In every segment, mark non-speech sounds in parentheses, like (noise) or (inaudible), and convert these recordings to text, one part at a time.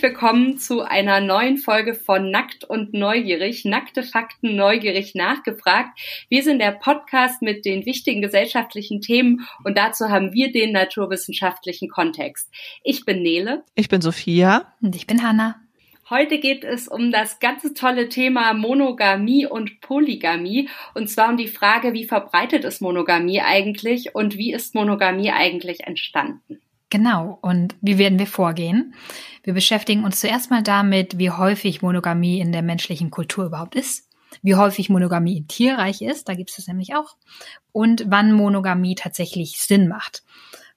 Herzlich willkommen zu einer neuen Folge von Nackt und Neugierig. Nackte Fakten neugierig nachgefragt. Wir sind der Podcast mit den wichtigen gesellschaftlichen Themen und dazu haben wir den naturwissenschaftlichen Kontext. Ich bin Nele. Ich bin Sophia. Und ich bin Hanna. Heute geht es um das ganze tolle Thema Monogamie und Polygamie. Und zwar um die Frage, wie verbreitet ist Monogamie eigentlich und wie ist Monogamie eigentlich entstanden? Genau. Und wie werden wir vorgehen? Wir beschäftigen uns zuerst mal damit, wie häufig Monogamie in der menschlichen Kultur überhaupt ist, wie häufig Monogamie im Tierreich ist, da gibt es nämlich auch, und wann Monogamie tatsächlich Sinn macht.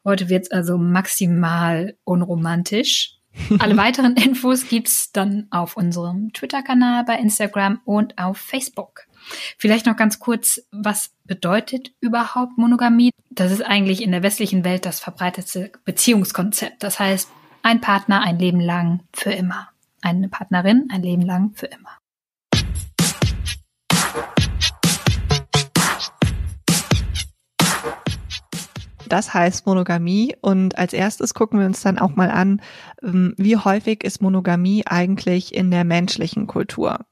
Heute wird es also maximal unromantisch. Alle weiteren (laughs) Infos gibt's dann auf unserem Twitter-Kanal, bei Instagram und auf Facebook. Vielleicht noch ganz kurz, was bedeutet überhaupt Monogamie? Das ist eigentlich in der westlichen Welt das verbreitete Beziehungskonzept. Das heißt, ein Partner ein Leben lang für immer. Eine Partnerin ein Leben lang für immer. Das heißt Monogamie und als erstes gucken wir uns dann auch mal an, ähm, wie häufig ist Monogamie eigentlich in der menschlichen Kultur.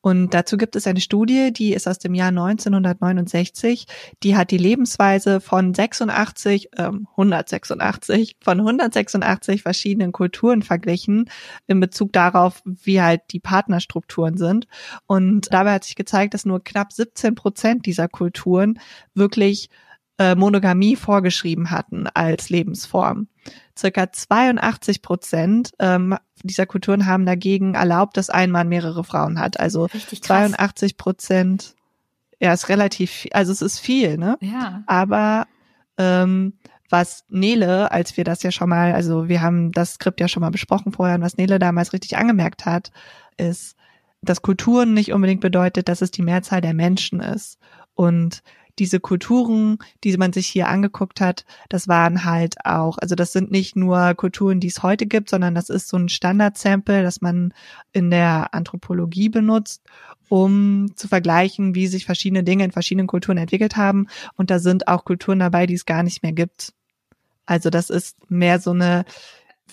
Und dazu gibt es eine Studie, die ist aus dem Jahr 1969. Die hat die Lebensweise von 86, ähm, 186, von 186 verschiedenen Kulturen verglichen in Bezug darauf, wie halt die Partnerstrukturen sind. Und dabei hat sich gezeigt, dass nur knapp 17 Prozent dieser Kulturen wirklich äh, Monogamie vorgeschrieben hatten als Lebensform. Circa 82 Prozent ähm, dieser Kulturen haben dagegen erlaubt, dass ein Mann mehrere Frauen hat. Also 82 Prozent, ja, ist relativ, also es ist viel, ne? Ja. Aber ähm, was Nele, als wir das ja schon mal, also wir haben das Skript ja schon mal besprochen vorher, und was Nele damals richtig angemerkt hat, ist, dass Kulturen nicht unbedingt bedeutet, dass es die Mehrzahl der Menschen ist. Und diese Kulturen, die man sich hier angeguckt hat, das waren halt auch, also das sind nicht nur Kulturen, die es heute gibt, sondern das ist so ein Standardsample, das man in der Anthropologie benutzt, um zu vergleichen, wie sich verschiedene Dinge in verschiedenen Kulturen entwickelt haben. Und da sind auch Kulturen dabei, die es gar nicht mehr gibt. Also das ist mehr so eine,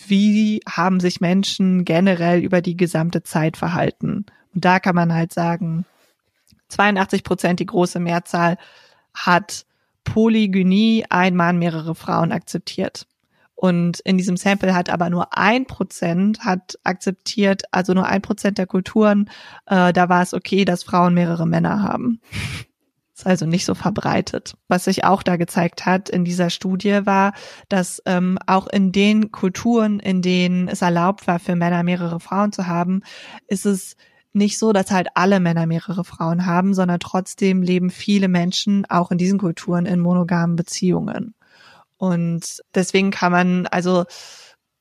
wie haben sich Menschen generell über die gesamte Zeit verhalten? Und da kann man halt sagen, 82 Prozent die große Mehrzahl hat Polygynie ein Mann mehrere Frauen akzeptiert. Und in diesem Sample hat aber nur ein Prozent hat akzeptiert, also nur ein Prozent der Kulturen, äh, da war es okay, dass Frauen mehrere Männer haben. (laughs) Ist also nicht so verbreitet. Was sich auch da gezeigt hat in dieser Studie war, dass ähm, auch in den Kulturen, in denen es erlaubt war, für Männer mehrere Frauen zu haben, ist es nicht so, dass halt alle Männer mehrere Frauen haben, sondern trotzdem leben viele Menschen auch in diesen Kulturen in monogamen Beziehungen. Und deswegen kann man also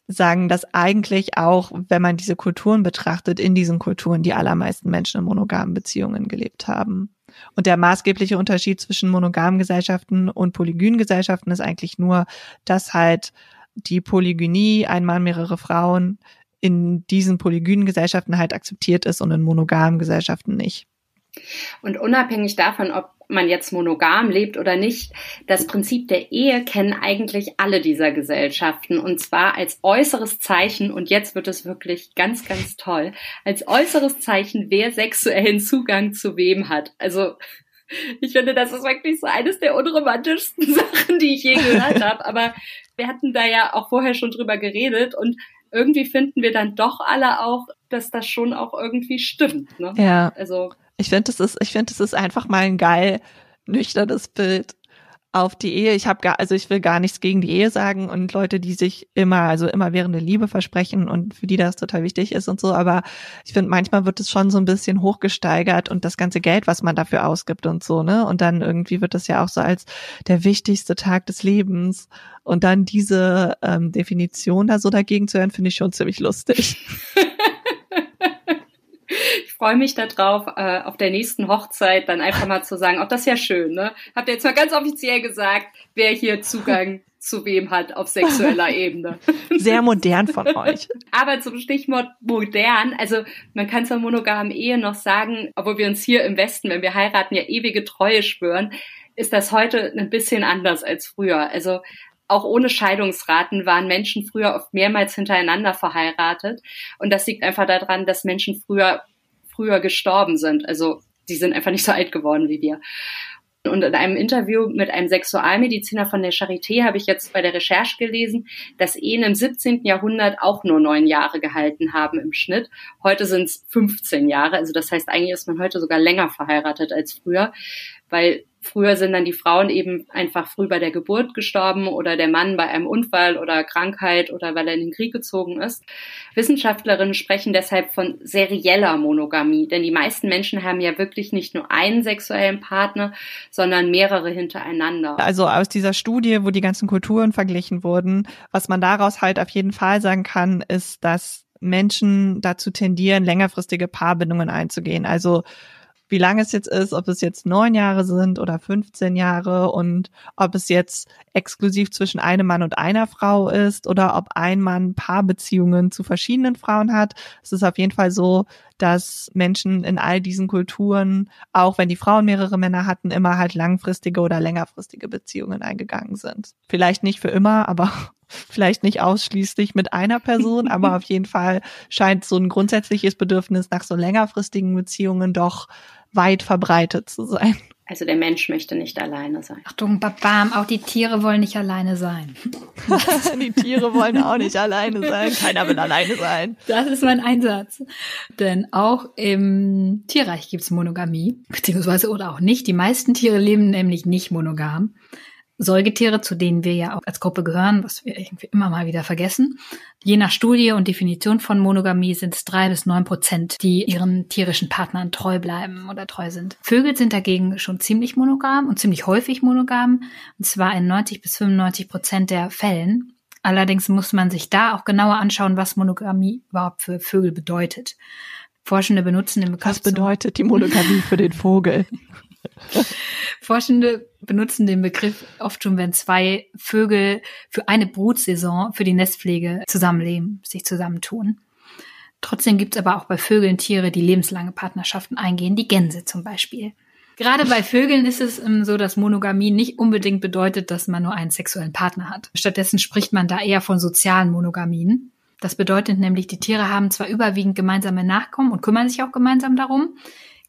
sagen, dass eigentlich auch, wenn man diese Kulturen betrachtet, in diesen Kulturen die allermeisten Menschen in monogamen Beziehungen gelebt haben. Und der maßgebliche Unterschied zwischen monogamen Gesellschaften und polygynen Gesellschaften ist eigentlich nur, dass halt die Polygynie, ein Mann, mehrere Frauen, in diesen polygynen Gesellschaften halt akzeptiert ist und in monogamen Gesellschaften nicht. Und unabhängig davon, ob man jetzt monogam lebt oder nicht, das Prinzip der Ehe kennen eigentlich alle dieser Gesellschaften und zwar als äußeres Zeichen, und jetzt wird es wirklich ganz, ganz toll, als äußeres Zeichen, wer sexuellen Zugang zu wem hat. Also ich finde, das ist wirklich so eines der unromantischsten (laughs) Sachen, die ich je gehört (laughs) habe. Aber wir hatten da ja auch vorher schon drüber geredet und irgendwie finden wir dann doch alle auch, dass das schon auch irgendwie stimmt. Ne? Ja. Also ich finde, es ist, ich finde, es ist einfach mal ein geil nüchternes Bild auf die Ehe. Ich habe gar, also ich will gar nichts gegen die Ehe sagen und Leute, die sich immer, also immer während der Liebe versprechen und für die das total wichtig ist und so. Aber ich finde, manchmal wird es schon so ein bisschen hochgesteigert und das ganze Geld, was man dafür ausgibt und so, ne? Und dann irgendwie wird das ja auch so als der wichtigste Tag des Lebens. Und dann diese ähm, Definition da so dagegen zu hören, finde ich schon ziemlich lustig. (laughs) ich freue mich darauf, äh, auf der nächsten Hochzeit dann einfach mal zu sagen, auch das ist ja schön, ne? Habt ihr jetzt mal ganz offiziell gesagt, wer hier Zugang zu wem hat auf sexueller (laughs) Ebene. Sehr modern von euch. Aber zum Stichwort modern, also man kann zur monogamen Ehe noch sagen, obwohl wir uns hier im Westen, wenn wir heiraten, ja ewige Treue schwören, ist das heute ein bisschen anders als früher. Also auch ohne Scheidungsraten waren Menschen früher oft mehrmals hintereinander verheiratet. Und das liegt einfach daran, dass Menschen früher, früher gestorben sind. Also, die sind einfach nicht so alt geworden wie wir. Und in einem Interview mit einem Sexualmediziner von der Charité habe ich jetzt bei der Recherche gelesen, dass Ehen im 17. Jahrhundert auch nur neun Jahre gehalten haben im Schnitt. Heute sind es 15 Jahre. Also das heißt, eigentlich ist man heute sogar länger verheiratet als früher, weil Früher sind dann die Frauen eben einfach früh bei der Geburt gestorben oder der Mann bei einem Unfall oder Krankheit oder weil er in den Krieg gezogen ist. Wissenschaftlerinnen sprechen deshalb von serieller Monogamie, denn die meisten Menschen haben ja wirklich nicht nur einen sexuellen Partner, sondern mehrere hintereinander. Also aus dieser Studie, wo die ganzen Kulturen verglichen wurden, was man daraus halt auf jeden Fall sagen kann, ist, dass Menschen dazu tendieren, längerfristige Paarbindungen einzugehen. Also wie lange es jetzt ist, ob es jetzt neun Jahre sind oder 15 Jahre und ob es jetzt exklusiv zwischen einem Mann und einer Frau ist oder ob ein Mann Paarbeziehungen zu verschiedenen Frauen hat. Es ist auf jeden Fall so, dass Menschen in all diesen Kulturen, auch wenn die Frauen mehrere Männer hatten, immer halt langfristige oder längerfristige Beziehungen eingegangen sind. Vielleicht nicht für immer, aber (laughs) vielleicht nicht ausschließlich mit einer Person, aber (laughs) auf jeden Fall scheint so ein grundsätzliches Bedürfnis nach so längerfristigen Beziehungen doch weit verbreitet zu sein. Also der Mensch möchte nicht alleine sein. Achtung, Babam, auch die Tiere wollen nicht alleine sein. (laughs) die Tiere wollen auch nicht alleine sein. Keiner will alleine sein. Das ist mein Einsatz. Denn auch im Tierreich gibt's Monogamie, beziehungsweise oder auch nicht. Die meisten Tiere leben nämlich nicht monogam. Säugetiere, zu denen wir ja auch als Gruppe gehören, was wir irgendwie immer mal wieder vergessen. Je nach Studie und Definition von Monogamie sind es drei bis neun Prozent, die ihren tierischen Partnern treu bleiben oder treu sind. Vögel sind dagegen schon ziemlich monogam und ziemlich häufig monogam, und zwar in 90 bis 95 Prozent der Fällen. Allerdings muss man sich da auch genauer anschauen, was Monogamie überhaupt für Vögel bedeutet. Forschende benutzen den Begriff. Was bedeutet die Monogamie für den Vogel? (laughs) (laughs) Forschende benutzen den Begriff oft schon, wenn zwei Vögel für eine Brutsaison für die Nestpflege zusammenleben, sich zusammentun. Trotzdem gibt es aber auch bei Vögeln Tiere, die lebenslange Partnerschaften eingehen, die Gänse zum Beispiel. Gerade bei Vögeln ist es ähm, so, dass Monogamie nicht unbedingt bedeutet, dass man nur einen sexuellen Partner hat. Stattdessen spricht man da eher von sozialen Monogamien. Das bedeutet nämlich, die Tiere haben zwar überwiegend gemeinsame Nachkommen und kümmern sich auch gemeinsam darum,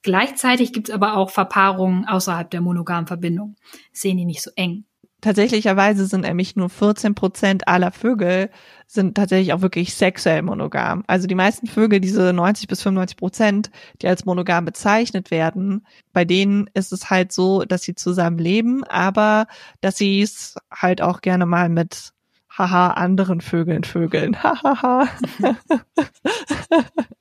Gleichzeitig gibt es aber auch Verpaarungen außerhalb der monogamen Verbindung. Sehen die nicht so eng. Tatsächlicherweise sind nämlich nur 14 Prozent aller Vögel sind tatsächlich auch wirklich sexuell monogam. Also die meisten Vögel, diese 90 bis 95 Prozent, die als monogam bezeichnet werden, bei denen ist es halt so, dass sie zusammen leben, aber dass sie es halt auch gerne mal mit haha anderen Vögeln vögeln. (laughs) Hahaha. (laughs)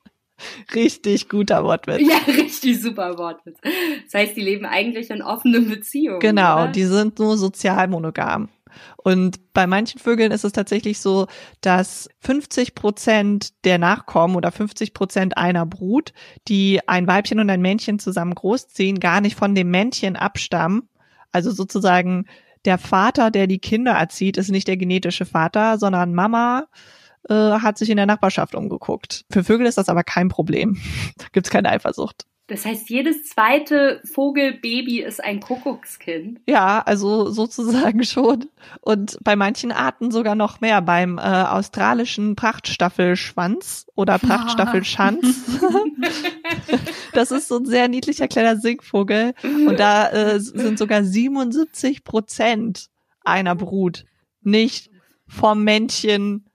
Richtig guter Wortwitz. Ja, (laughs) richtig super Wortwitz. Das heißt, die leben eigentlich in offenen Beziehungen. Genau, oder? die sind nur sozial monogam. Und bei manchen Vögeln ist es tatsächlich so, dass 50 Prozent der Nachkommen oder 50 Prozent einer Brut, die ein Weibchen und ein Männchen zusammen großziehen, gar nicht von dem Männchen abstammen. Also sozusagen der Vater, der die Kinder erzieht, ist nicht der genetische Vater, sondern Mama äh, hat sich in der Nachbarschaft umgeguckt. Für Vögel ist das aber kein Problem. (laughs) da gibt's keine Eifersucht. Das heißt, jedes zweite Vogelbaby ist ein Kuckuckskind. Ja, also sozusagen (laughs) schon. Und bei manchen Arten sogar noch mehr. Beim äh, australischen Prachtstaffelschwanz oder Prachtstaffelschanz. (laughs) das ist so ein sehr niedlicher kleiner Singvogel. Und da äh, sind sogar 77 Prozent einer Brut nicht vom Männchen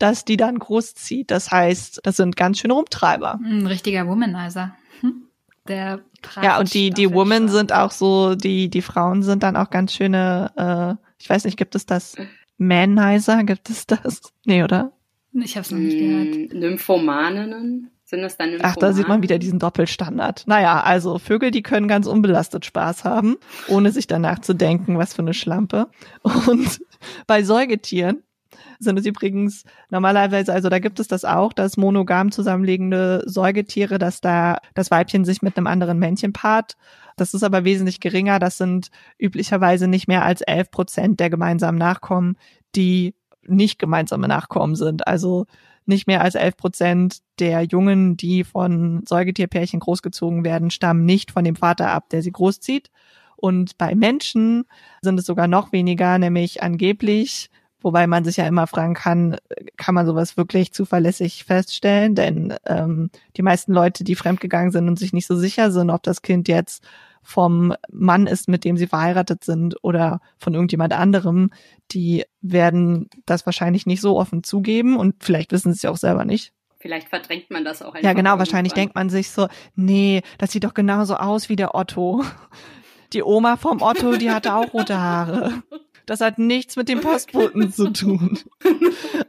dass die dann großzieht. Das heißt, das sind ganz schöne Rumtreiber. Ein richtiger Womanizer. Hm? Der ja, und die, die Women sind auch so, die, die Frauen sind dann auch ganz schöne, äh, ich weiß nicht, gibt es das Manizer? Gibt es das? Nee, oder? Ich habe es noch nicht gehört. Hm, Nymphomaninnen? Sind das dann Nymphomanen? Ach, da sieht man wieder diesen Doppelstandard. Naja, also Vögel, die können ganz unbelastet Spaß haben, ohne sich danach zu denken, was für eine Schlampe. Und (laughs) bei Säugetieren sind es übrigens normalerweise, also da gibt es das auch, dass monogam zusammenliegende Säugetiere, dass da das Weibchen sich mit einem anderen Männchen paart. Das ist aber wesentlich geringer. Das sind üblicherweise nicht mehr als 11 Prozent der gemeinsamen Nachkommen, die nicht gemeinsame Nachkommen sind. Also nicht mehr als 11 Prozent der Jungen, die von Säugetierpärchen großgezogen werden, stammen nicht von dem Vater ab, der sie großzieht. Und bei Menschen sind es sogar noch weniger, nämlich angeblich Wobei man sich ja immer fragen kann, kann man sowas wirklich zuverlässig feststellen? Denn ähm, die meisten Leute, die fremdgegangen sind und sich nicht so sicher sind, ob das Kind jetzt vom Mann ist, mit dem sie verheiratet sind oder von irgendjemand anderem, die werden das wahrscheinlich nicht so offen zugeben und vielleicht wissen sie es ja auch selber nicht. Vielleicht verdrängt man das auch einfach. Ja, genau, wahrscheinlich denkt man sich so, nee, das sieht doch genauso aus wie der Otto. Die Oma vom Otto, die hatte auch rote Haare. (laughs) Das hat nichts mit dem Postboten zu tun.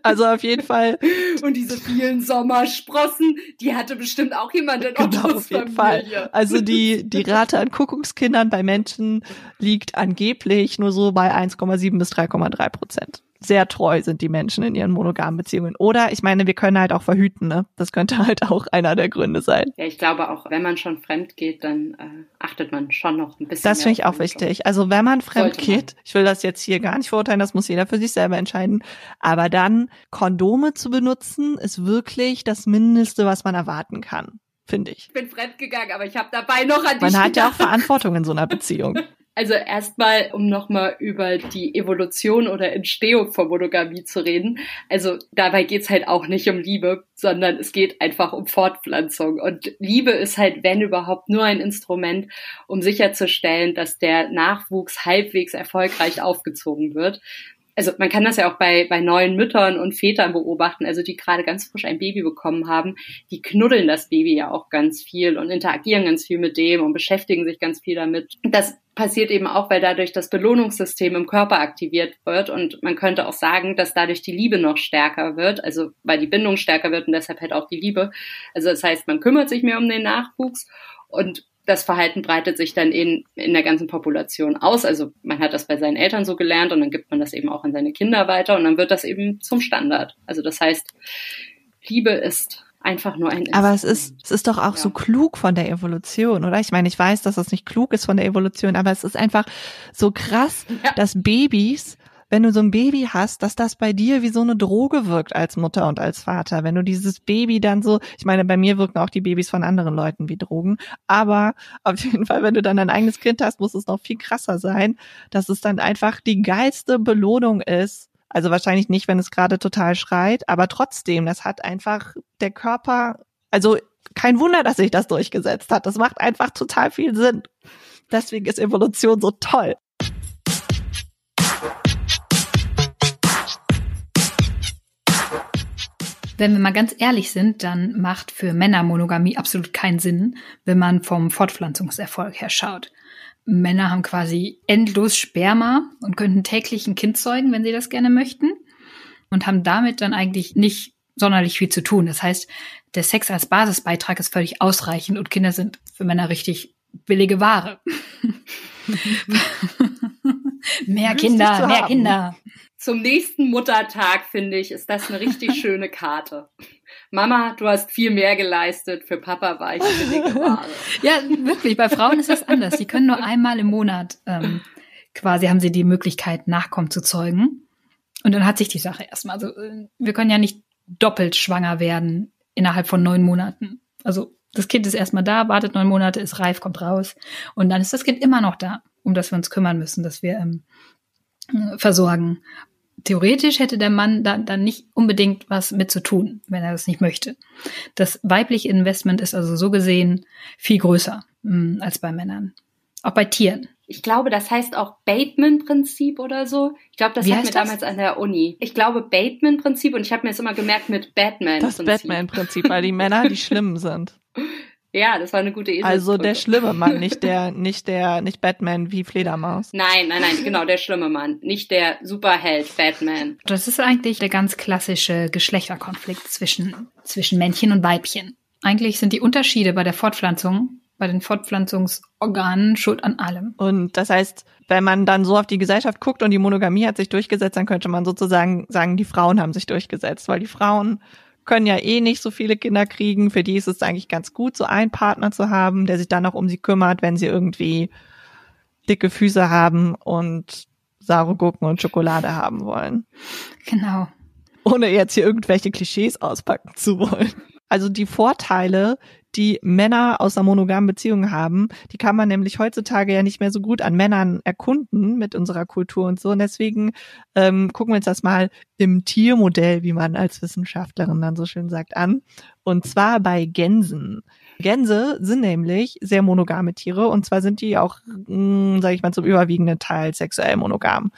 Also auf jeden Fall. Und diese vielen Sommersprossen, die hatte bestimmt auch jemand in Ottos genau, auf jeden Familie. Fall. Also die, die Rate an Kuckuckskindern bei Menschen liegt angeblich nur so bei 1,7 bis 3,3 Prozent sehr treu sind die Menschen in ihren monogamen Beziehungen. Oder ich meine, wir können halt auch verhüten, ne? Das könnte halt auch einer der Gründe sein. Ja, ich glaube auch, wenn man schon fremd geht, dann äh, achtet man schon noch ein bisschen. Das finde ich auch wichtig. Also wenn man fremd Sollte geht, man. ich will das jetzt hier gar nicht verurteilen, das muss jeder für sich selber entscheiden. Aber dann Kondome zu benutzen, ist wirklich das Mindeste, was man erwarten kann finde ich. Ich bin fremd gegangen, aber ich habe dabei noch an dich Man hat ja auch Verantwortung in so einer Beziehung. (laughs) Also erstmal, um nochmal über die Evolution oder Entstehung von Monogamie zu reden. Also dabei geht's halt auch nicht um Liebe, sondern es geht einfach um Fortpflanzung. Und Liebe ist halt, wenn überhaupt, nur ein Instrument, um sicherzustellen, dass der Nachwuchs halbwegs erfolgreich aufgezogen wird also man kann das ja auch bei, bei neuen Müttern und Vätern beobachten, also die gerade ganz frisch ein Baby bekommen haben, die knuddeln das Baby ja auch ganz viel und interagieren ganz viel mit dem und beschäftigen sich ganz viel damit. Das passiert eben auch, weil dadurch das Belohnungssystem im Körper aktiviert wird und man könnte auch sagen, dass dadurch die Liebe noch stärker wird, also weil die Bindung stärker wird und deshalb halt auch die Liebe. Also das heißt, man kümmert sich mehr um den Nachwuchs und das Verhalten breitet sich dann in, in der ganzen Population aus. Also man hat das bei seinen Eltern so gelernt und dann gibt man das eben auch an seine Kinder weiter und dann wird das eben zum Standard. Also das heißt, Liebe ist einfach nur ein. Aber es ist, es ist doch auch ja. so klug von der Evolution, oder? Ich meine, ich weiß, dass es nicht klug ist von der Evolution, aber es ist einfach so krass, ja. dass Babys wenn du so ein Baby hast, dass das bei dir wie so eine Droge wirkt als Mutter und als Vater. Wenn du dieses Baby dann so, ich meine, bei mir wirken auch die Babys von anderen Leuten wie Drogen, aber auf jeden Fall, wenn du dann dein eigenes Kind hast, muss es noch viel krasser sein, dass es dann einfach die geilste Belohnung ist. Also wahrscheinlich nicht, wenn es gerade total schreit, aber trotzdem, das hat einfach der Körper, also kein Wunder, dass sich das durchgesetzt hat. Das macht einfach total viel Sinn. Deswegen ist Evolution so toll. Wenn wir mal ganz ehrlich sind, dann macht für Männer Monogamie absolut keinen Sinn, wenn man vom Fortpflanzungserfolg her schaut. Männer haben quasi endlos Sperma und könnten täglich ein Kind zeugen, wenn sie das gerne möchten und haben damit dann eigentlich nicht sonderlich viel zu tun. Das heißt, der Sex als Basisbeitrag ist völlig ausreichend und Kinder sind für Männer richtig billige Ware. (laughs) (laughs) mehr Kinder, mehr Kinder zum nächsten Muttertag, finde ich, ist das eine richtig (laughs) schöne Karte. Mama, du hast viel mehr geleistet, für Papa war ich billige (laughs) Ware. ja, wirklich, bei Frauen ist das anders. Sie können nur einmal im Monat ähm, quasi haben sie die Möglichkeit, Nachkommen zu zeugen. Und dann hat sich die Sache erstmal. Also äh, wir können ja nicht doppelt schwanger werden innerhalb von neun Monaten. Also das Kind ist erstmal da, wartet neun Monate, ist reif, kommt raus. Und dann ist das Kind immer noch da, um das wir uns kümmern müssen, dass wir ähm, versorgen theoretisch hätte der Mann da dann nicht unbedingt was mit zu tun, wenn er das nicht möchte. Das weibliche Investment ist also so gesehen viel größer mh, hm, als bei Männern. Auch bei Tieren. Ich glaube, das heißt auch Bateman-Prinzip oder so. Ich glaube, das Wie hatten wir das? damals an der Uni. Ich glaube Bateman-Prinzip und ich habe mir das immer gemerkt mit Batman. Das Batman-Prinzip, weil die Männer die (laughs) schlimm sind. Ja, das war eine gute Idee. Also der schlimme Mann, nicht der, nicht der, nicht Batman wie Fledermaus. Nein, nein, nein, genau, der schlimme Mann, nicht der Superheld Batman. Das ist eigentlich der ganz klassische Geschlechterkonflikt zwischen, zwischen Männchen und Weibchen. Eigentlich sind die Unterschiede bei der Fortpflanzung, bei den Fortpflanzungsorganen schuld an allem. Und das heißt, wenn man dann so auf die Gesellschaft guckt und die Monogamie hat sich durchgesetzt, dann könnte man sozusagen sagen, die Frauen haben sich durchgesetzt, weil die Frauen können ja eh nicht so viele Kinder kriegen. Für die ist es eigentlich ganz gut, so einen Partner zu haben, der sich dann auch um sie kümmert, wenn sie irgendwie dicke Füße haben und saure Gurken und Schokolade haben wollen. Genau. Ohne jetzt hier irgendwelche Klischees auspacken zu wollen. Also die Vorteile, die Männer aus einer monogamen Beziehung haben. Die kann man nämlich heutzutage ja nicht mehr so gut an Männern erkunden mit unserer Kultur und so. Und deswegen ähm, gucken wir uns das mal im Tiermodell, wie man als Wissenschaftlerin dann so schön sagt, an. Und zwar bei Gänsen. Gänse sind nämlich sehr monogame Tiere und zwar sind die auch, hm, sage ich mal, zum überwiegenden Teil sexuell monogam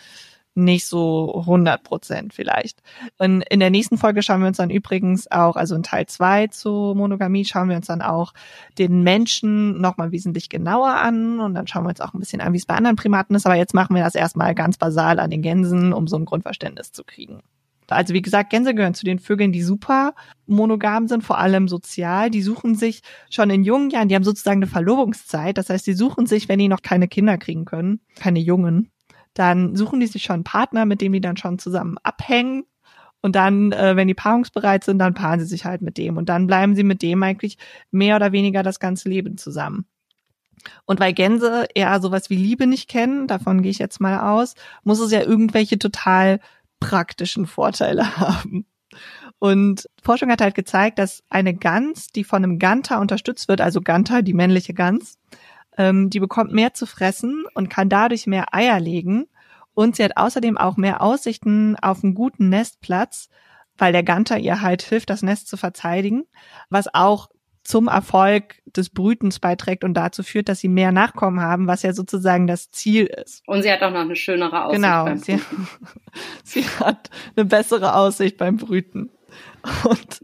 nicht so 100 Prozent vielleicht. Und in der nächsten Folge schauen wir uns dann übrigens auch, also in Teil zwei zu Monogamie, schauen wir uns dann auch den Menschen nochmal wesentlich genauer an und dann schauen wir uns auch ein bisschen an, wie es bei anderen Primaten ist. Aber jetzt machen wir das erstmal ganz basal an den Gänsen, um so ein Grundverständnis zu kriegen. Also wie gesagt, Gänse gehören zu den Vögeln, die super monogam sind, vor allem sozial. Die suchen sich schon in jungen Jahren, die haben sozusagen eine Verlobungszeit. Das heißt, die suchen sich, wenn die noch keine Kinder kriegen können, keine Jungen, dann suchen die sich schon einen Partner, mit dem die dann schon zusammen abhängen. Und dann, äh, wenn die paarungsbereit sind, dann paaren sie sich halt mit dem. Und dann bleiben sie mit dem eigentlich mehr oder weniger das ganze Leben zusammen. Und weil Gänse eher sowas wie Liebe nicht kennen, davon gehe ich jetzt mal aus, muss es ja irgendwelche total praktischen Vorteile (laughs) haben. Und Forschung hat halt gezeigt, dass eine Gans, die von einem Ganter unterstützt wird, also Ganter, die männliche Gans, ähm, die bekommt mehr zu fressen und kann dadurch mehr Eier legen. Und sie hat außerdem auch mehr Aussichten auf einen guten Nestplatz, weil der Ganter ihr halt hilft, das Nest zu verteidigen, was auch zum Erfolg des Brütens beiträgt und dazu führt, dass sie mehr Nachkommen haben, was ja sozusagen das Ziel ist. Und sie hat auch noch eine schönere Aussicht. Genau, sie, (laughs) sie, hat eine bessere Aussicht beim Brüten. Und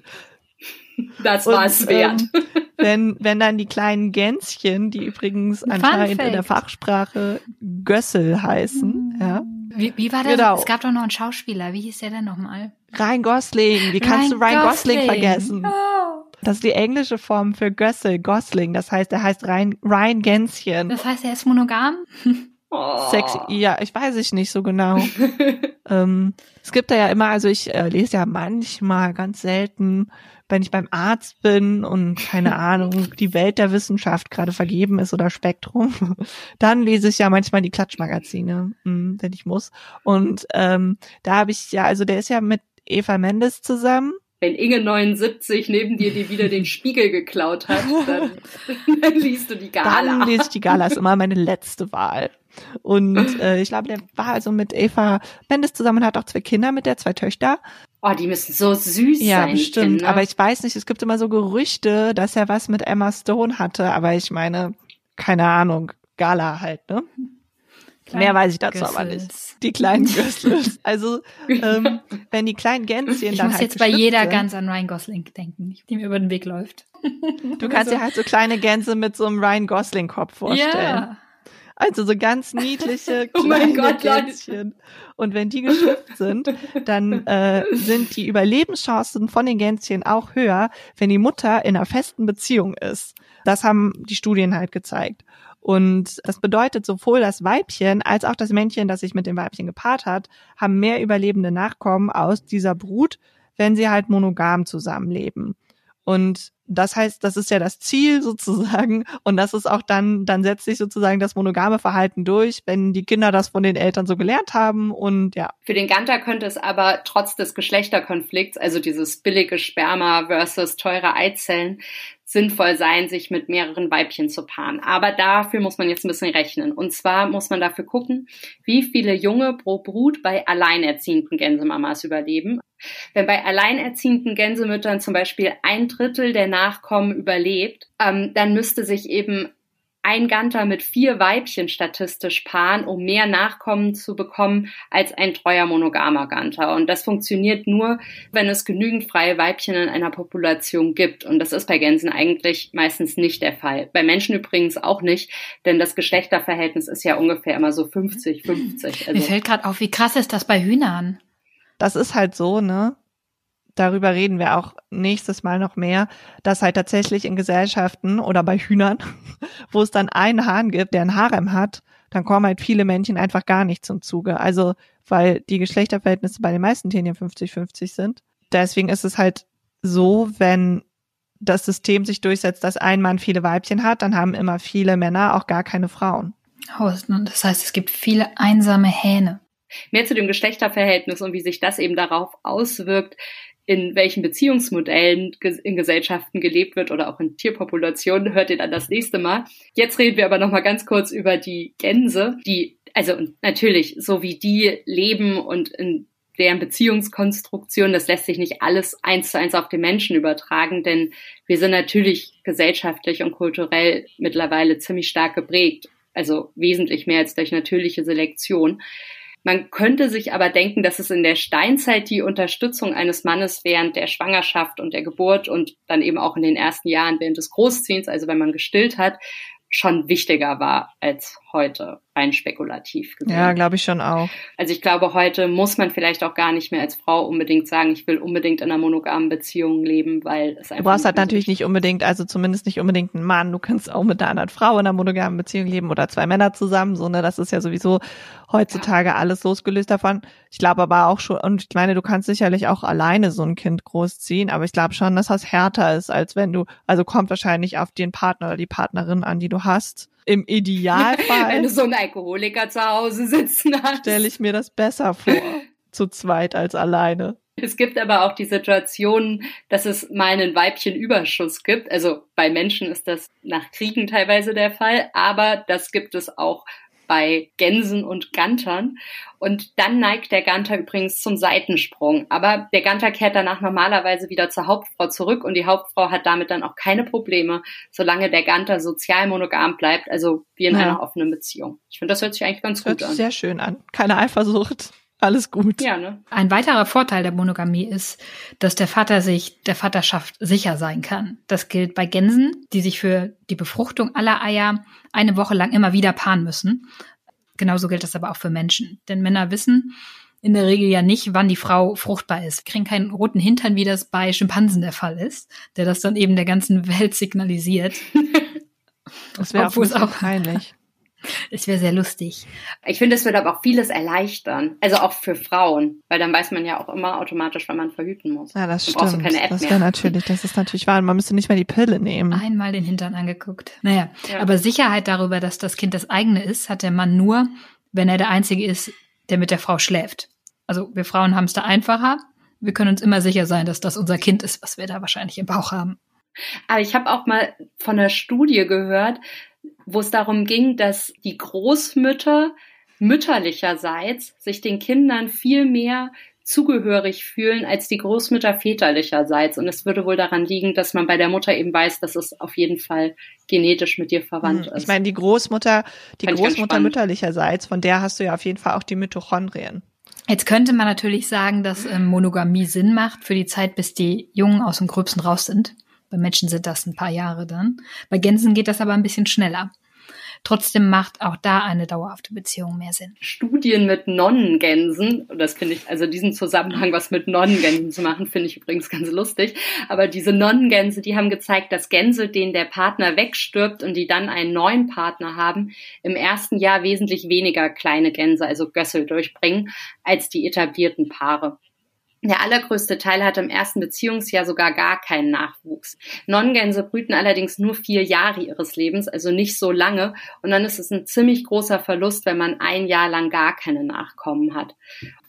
das war es wert. Ähm, wenn, wenn dann die kleinen Gänschen, die übrigens anscheinend in der Fachsprache Gössel heißen, mhm. ja. Wie, wie war das? Genau. Es gab doch noch einen Schauspieler. Wie hieß der denn nochmal? Ryan Gosling. Wie kannst Ryan du Ryan Gosling, Gosling vergessen? Oh. Das ist die englische Form für Gössel, Gosling. Das heißt, er heißt Ryan, Ryan Gänschen. Das heißt, er ist monogam? (laughs) Oh. Sexy, ja, ich weiß ich nicht so genau. (laughs) ähm, es gibt da ja immer, also ich äh, lese ja manchmal ganz selten wenn ich beim Arzt bin und keine (laughs) Ahnung, die Welt der Wissenschaft gerade vergeben ist oder Spektrum, (laughs) dann lese ich ja manchmal die Klatschmagazine, hm, wenn ich muss. Und ähm, da habe ich ja, also der ist ja mit Eva Mendes zusammen. Wenn Inge 79 neben dir dir wieder den Spiegel geklaut hat, dann, (laughs) dann liest du die Gala. Dann lese ich die Gala, ist immer meine letzte Wahl. Und äh, ich glaube, der war also mit Eva Mendes zusammen und hat auch zwei Kinder mit der, zwei Töchter. Oh, die müssen so süß ja, sein. Ja, bestimmt. Kinder. Aber ich weiß nicht, es gibt immer so Gerüchte, dass er was mit Emma Stone hatte. Aber ich meine, keine Ahnung, Gala halt, ne? Kleine Mehr weiß ich dazu Gössels. aber nicht. Die kleinen Gössels. Also, (laughs) ähm, wenn die kleinen Gänschen ich dann muss halt jetzt bei jeder sind, ganz an Ryan Gosling denken, die mir über den Weg läuft. Du kannst so. dir halt so kleine Gänse mit so einem Ryan Gosling-Kopf vorstellen. Ja. Also so ganz (laughs) niedliche oh kleine oh Gott, Gänschen. Und wenn die geschlüpft sind, dann (laughs) äh, sind die Überlebenschancen von den Gänschen auch höher, wenn die Mutter in einer festen Beziehung ist. Das haben die Studien halt gezeigt. Und das bedeutet, sowohl das Weibchen als auch das Männchen, das sich mit dem Weibchen gepaart hat, haben mehr überlebende Nachkommen aus dieser Brut, wenn sie halt monogam zusammenleben. Und das heißt, das ist ja das Ziel (laughs) sozusagen. Und das ist auch dann, dann setzt sich sozusagen das monogame Verhalten durch, wenn die Kinder das von den Eltern so gelernt haben und ja. Für den Ganter könnte es aber trotz des Geschlechterkonflikts, also dieses billige Sperma versus teure Eizellen, sinnvoll sein, sich mit mehreren Weibchen zu paaren. Aber dafür muss man jetzt ein bisschen rechnen. Und zwar muss man dafür gucken, wie viele Junge pro Brut bei alleinerziehenden Gänsemamas überleben. Wenn bei alleinerziehenden Gänsemüttern zum Beispiel ein Drittel der Nachkommen überlebt, ähm, dann müsste sich eben ein Ganter mit vier Weibchen statistisch paaren, um mehr Nachkommen zu bekommen als ein treuer monogamer Ganter. Und das funktioniert nur, wenn es genügend freie Weibchen in einer Population gibt. Und das ist bei Gänsen eigentlich meistens nicht der Fall. Bei Menschen übrigens auch nicht, denn das Geschlechterverhältnis ist ja ungefähr immer so 50-50. Also Mir fällt gerade auf, wie krass ist das bei Hühnern? Das ist halt so, ne? darüber reden wir auch nächstes Mal noch mehr, dass halt tatsächlich in Gesellschaften oder bei Hühnern, (laughs) wo es dann einen Hahn gibt, der ein Harem hat, dann kommen halt viele Männchen einfach gar nicht zum Zuge. Also, weil die Geschlechterverhältnisse bei den meisten Tieren 50-50 sind. Deswegen ist es halt so, wenn das System sich durchsetzt, dass ein Mann viele Weibchen hat, dann haben immer viele Männer auch gar keine Frauen. Oh, das heißt, es gibt viele einsame Hähne. Mehr zu dem Geschlechterverhältnis und wie sich das eben darauf auswirkt, in welchen Beziehungsmodellen in Gesellschaften gelebt wird oder auch in Tierpopulationen, hört ihr dann das nächste Mal. Jetzt reden wir aber noch mal ganz kurz über die Gänse, die also natürlich so wie die leben und in deren Beziehungskonstruktion, das lässt sich nicht alles eins zu eins auf den Menschen übertragen, denn wir sind natürlich gesellschaftlich und kulturell mittlerweile ziemlich stark geprägt, also wesentlich mehr als durch natürliche Selektion. Man könnte sich aber denken, dass es in der Steinzeit die Unterstützung eines Mannes während der Schwangerschaft und der Geburt und dann eben auch in den ersten Jahren während des Großziehens, also wenn man gestillt hat, schon wichtiger war als heute, rein spekulativ gesehen. Ja, glaube ich schon auch. Also ich glaube, heute muss man vielleicht auch gar nicht mehr als Frau unbedingt sagen, ich will unbedingt in einer monogamen Beziehung leben, weil es einfach. Du brauchst halt natürlich nicht unbedingt, also zumindest nicht unbedingt einen Mann. Du kannst auch mit einer anderen Frau in einer monogamen Beziehung leben oder zwei Männer zusammen, so, ne, das ist ja sowieso heutzutage ja. alles losgelöst davon. Ich glaube aber auch schon, und ich meine, du kannst sicherlich auch alleine so ein Kind großziehen, aber ich glaube schon, dass das härter ist, als wenn du, also kommt wahrscheinlich auf den Partner oder die Partnerin an, die du hast im Idealfall. Wenn du so einen Alkoholiker zu Hause sitzen hast. Stelle ich mir das besser vor. (laughs) zu zweit als alleine. Es gibt aber auch die Situation, dass es mal einen Weibchenüberschuss gibt. Also bei Menschen ist das nach Kriegen teilweise der Fall, aber das gibt es auch bei Gänsen und Gantern. Und dann neigt der Ganter übrigens zum Seitensprung. Aber der Ganter kehrt danach normalerweise wieder zur Hauptfrau zurück und die Hauptfrau hat damit dann auch keine Probleme, solange der Ganter sozial monogam bleibt, also wie in ja. einer offenen Beziehung. Ich finde, das hört sich eigentlich ganz hört gut an. Sehr schön an. Keine Eifersucht. Alles gut. Ja, ne? Ein weiterer Vorteil der Monogamie ist, dass der Vater sich der Vaterschaft sicher sein kann. Das gilt bei Gänsen, die sich für die Befruchtung aller Eier eine Woche lang immer wieder paaren müssen. Genauso gilt das aber auch für Menschen. Denn Männer wissen in der Regel ja nicht, wann die Frau fruchtbar ist. Wir kriegen keinen roten Hintern, wie das bei Schimpansen der Fall ist, der das dann eben der ganzen Welt signalisiert. (laughs) Das wäre auch peinlich. Es wäre sehr lustig. Ich finde, es würde aber auch vieles erleichtern. Also auch für Frauen. Weil dann weiß man ja auch immer automatisch, wann man verhüten muss. Ja, das dann stimmt. das wäre natürlich, das ist natürlich wahr. Man müsste nicht mehr die Pille nehmen. Einmal den Hintern angeguckt. Naja, ja. aber Sicherheit darüber, dass das Kind das eigene ist, hat der Mann nur, wenn er der Einzige ist, der mit der Frau schläft. Also wir Frauen haben es da einfacher. Wir können uns immer sicher sein, dass das unser Kind ist, was wir da wahrscheinlich im Bauch haben. Aber ich habe auch mal von einer Studie gehört, wo es darum ging, dass die Großmütter mütterlicherseits sich den Kindern viel mehr zugehörig fühlen als die Großmütter väterlicherseits. Und es würde wohl daran liegen, dass man bei der Mutter eben weiß, dass es auf jeden Fall genetisch mit dir verwandt hm, ist. Ich meine, die Großmutter, die Fand Großmutter mütterlicherseits, von der hast du ja auf jeden Fall auch die Mitochondrien. Jetzt könnte man natürlich sagen, dass ähm, Monogamie Sinn macht für die Zeit, bis die Jungen aus dem Gröbsten raus sind. Bei Menschen sind das ein paar Jahre dann. Bei Gänsen geht das aber ein bisschen schneller. Trotzdem macht auch da eine dauerhafte Beziehung mehr Sinn. Studien mit Nonnengänsen, das finde ich, also diesen Zusammenhang, was mit Nonnengänsen zu machen, finde ich übrigens ganz lustig. Aber diese Nonnengänse, die haben gezeigt, dass Gänse, denen der Partner wegstirbt und die dann einen neuen Partner haben, im ersten Jahr wesentlich weniger kleine Gänse, also Gössel durchbringen, als die etablierten Paare. Der allergrößte Teil hatte im ersten Beziehungsjahr sogar gar keinen Nachwuchs. Nonnengänse brüten allerdings nur vier Jahre ihres Lebens, also nicht so lange. Und dann ist es ein ziemlich großer Verlust, wenn man ein Jahr lang gar keine Nachkommen hat.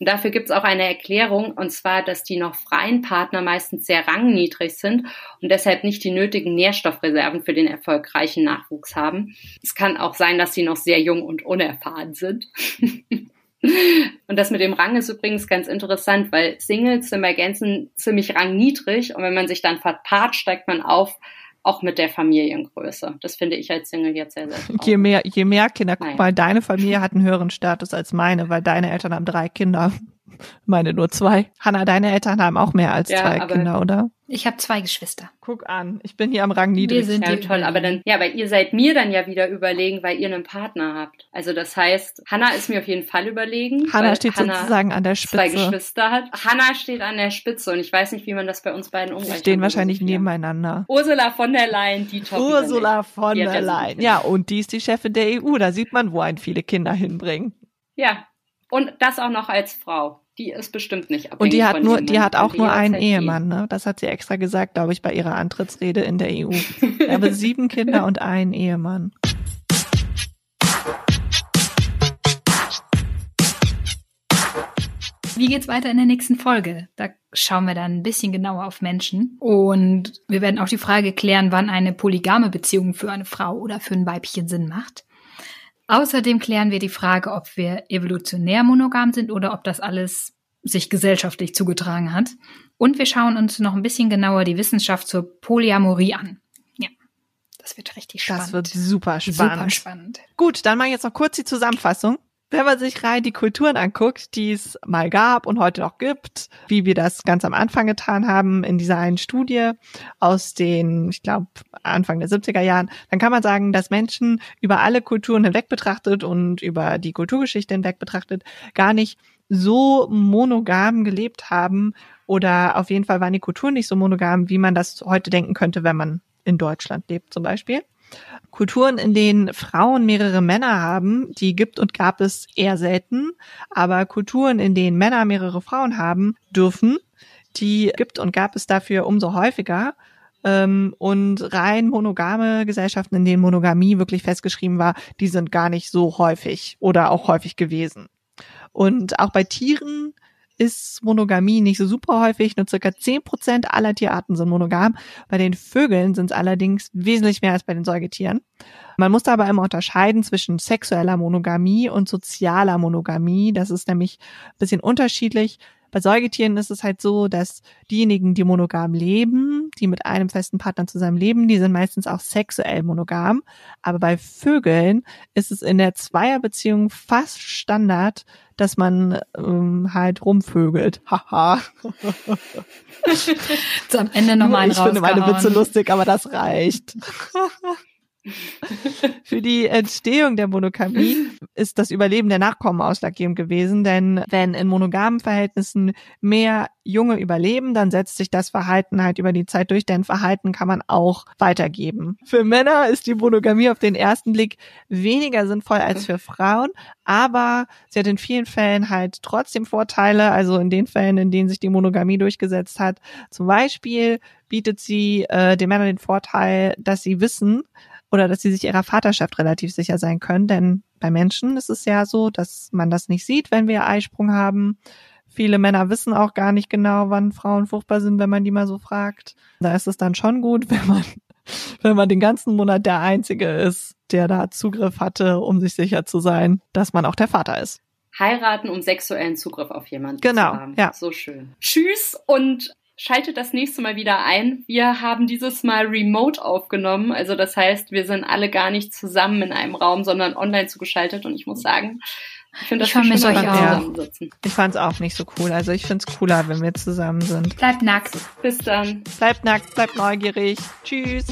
Und dafür gibt es auch eine Erklärung, und zwar, dass die noch freien Partner meistens sehr rangniedrig sind und deshalb nicht die nötigen Nährstoffreserven für den erfolgreichen Nachwuchs haben. Es kann auch sein, dass sie noch sehr jung und unerfahren sind. (laughs) Und das mit dem Rang ist übrigens ganz interessant, weil Singles sind bei Gänsen ziemlich rangniedrig und wenn man sich dann verpaart, steigt man auf, auch mit der Familiengröße. Das finde ich als Single jetzt sehr, sehr Je mehr, je mehr Kinder, guck mal, deine Familie hat einen höheren Status als meine, weil deine Eltern haben drei Kinder. Meine nur zwei. Hanna, deine Eltern haben auch mehr als ja, zwei Kinder, oder? Ich habe zwei Geschwister. Guck an, ich bin hier am Rang niedrig. Wir sind ja toll, aber dann, ja, aber ihr seid mir dann ja wieder überlegen, weil ihr einen Partner habt. Also das heißt, Hanna ist mir auf jeden Fall überlegen. Hanna steht Hanna sozusagen an der Spitze. Zwei Geschwister hat. Hanna steht an der Spitze und ich weiß nicht, wie man das bei uns beiden umrechnet. Sie stehen wahrscheinlich nebeneinander. Ursula von der Leyen, die top Ursula von der Leyen. Ja, und die ist die Chefin der EU. Da sieht man, wo ein viele Kinder hinbringen. Ja. Und das auch noch als Frau die ist bestimmt nicht abhängig Und die hat nur, die hat auch nur einen Ehemann, ne? Das hat sie extra gesagt, glaube ich, bei ihrer Antrittsrede in der EU. Ich habe sieben Kinder und einen Ehemann. Wie geht's weiter in der nächsten Folge? Da schauen wir dann ein bisschen genauer auf Menschen und wir werden auch die Frage klären, wann eine polygame Beziehung für eine Frau oder für ein Weibchen Sinn macht. Außerdem klären wir die Frage, ob wir evolutionär monogam sind oder ob das alles sich gesellschaftlich zugetragen hat. Und wir schauen uns noch ein bisschen genauer die Wissenschaft zur Polyamorie an. Ja, das wird richtig spannend. Das wird super spannend. Super spannend. Gut, dann mal jetzt noch kurz die Zusammenfassung. Wenn man sich rein die Kulturen anguckt, die es mal gab und heute noch gibt, wie wir das ganz am Anfang getan haben in dieser einen Studie aus den, ich glaube, Anfang der 70er Jahren, dann kann man sagen, dass Menschen über alle Kulturen hinweg betrachtet und über die Kulturgeschichte hinweg betrachtet gar nicht so monogam gelebt haben oder auf jeden Fall waren die Kulturen nicht so monogam, wie man das heute denken könnte, wenn man in Deutschland lebt zum Beispiel. Kulturen, in denen Frauen mehrere Männer haben, die gibt und gab es eher selten, aber Kulturen, in denen Männer mehrere Frauen haben dürfen, die gibt und gab es dafür umso häufiger. Ähm, und rein monogame Gesellschaften, in denen Monogamie wirklich festgeschrieben war, die sind gar nicht so häufig oder auch häufig gewesen. Und auch bei Tieren ist Monogamie nicht so super häufig. Nur circa zehn Prozent aller Tierarten sind monogam. Bei den Vögeln sind es allerdings wesentlich mehr als bei den Säugetieren. Man muss aber immer unterscheiden zwischen sexueller Monogamie und sozialer Monogamie. Das ist nämlich ein bisschen unterschiedlich. Bei Säugetieren ist es halt so, dass diejenigen, die monogam leben, die mit einem festen Partner zusammen leben, die sind meistens auch sexuell monogam. Aber bei Vögeln ist es in der Zweierbeziehung fast Standard, dass man ähm, halt rumvögelt. (laughs) Haha. Am Ende nochmal Ich finde meine Witze lustig, aber das reicht. (laughs) (laughs) Für die Entstehung der Monogamie ist das Überleben der Nachkommen ausschlaggebend gewesen, denn wenn in monogamen Verhältnissen mehr Junge überleben, dann setzt sich das Verhalten halt über die Zeit durch, denn Verhalten kann man auch weitergeben. Für Männer ist die Monogamie auf den ersten Blick weniger sinnvoll als für Frauen, aber sie hat in vielen Fällen halt trotzdem Vorteile, also in den Fällen, in denen sich die Monogamie durchgesetzt hat. Zum Beispiel bietet sie äh, den Männern den Vorteil, dass sie wissen, oder dass sie sich ihrer Vaterschaft relativ sicher sein können. Denn bei Menschen ist es ja so, dass man das nicht sieht, wenn wir Eisprung haben. Viele Männer wissen auch gar nicht genau, wann Frauen fruchtbar sind, wenn man die mal so fragt. Da ist es dann schon gut, (laughs) wenn man, wenn man den ganzen Monat der Einzige ist, der da Zugriff hatte, um sich sicher zu sein, dass man auch der Vater ist. Heiraten, um sexuellen Zugriff auf jemanden genau, zu haben. Ja. So schön. Tschüss und Schaltet das nächste Mal wieder ein. Wir haben dieses Mal remote aufgenommen. Also das heißt, wir sind alle gar nicht zusammen in einem Raum, sondern online zugeschaltet. Und ich muss sagen, ich finde das Ich vermisse euch wenn wir auch. zusammensitzen. Ich fand's auch nicht so cool. Also ich find's cooler, wenn wir zusammen sind. Bleibt nackt. Bis dann. Bleibt nackt, bleibt neugierig. Tschüss.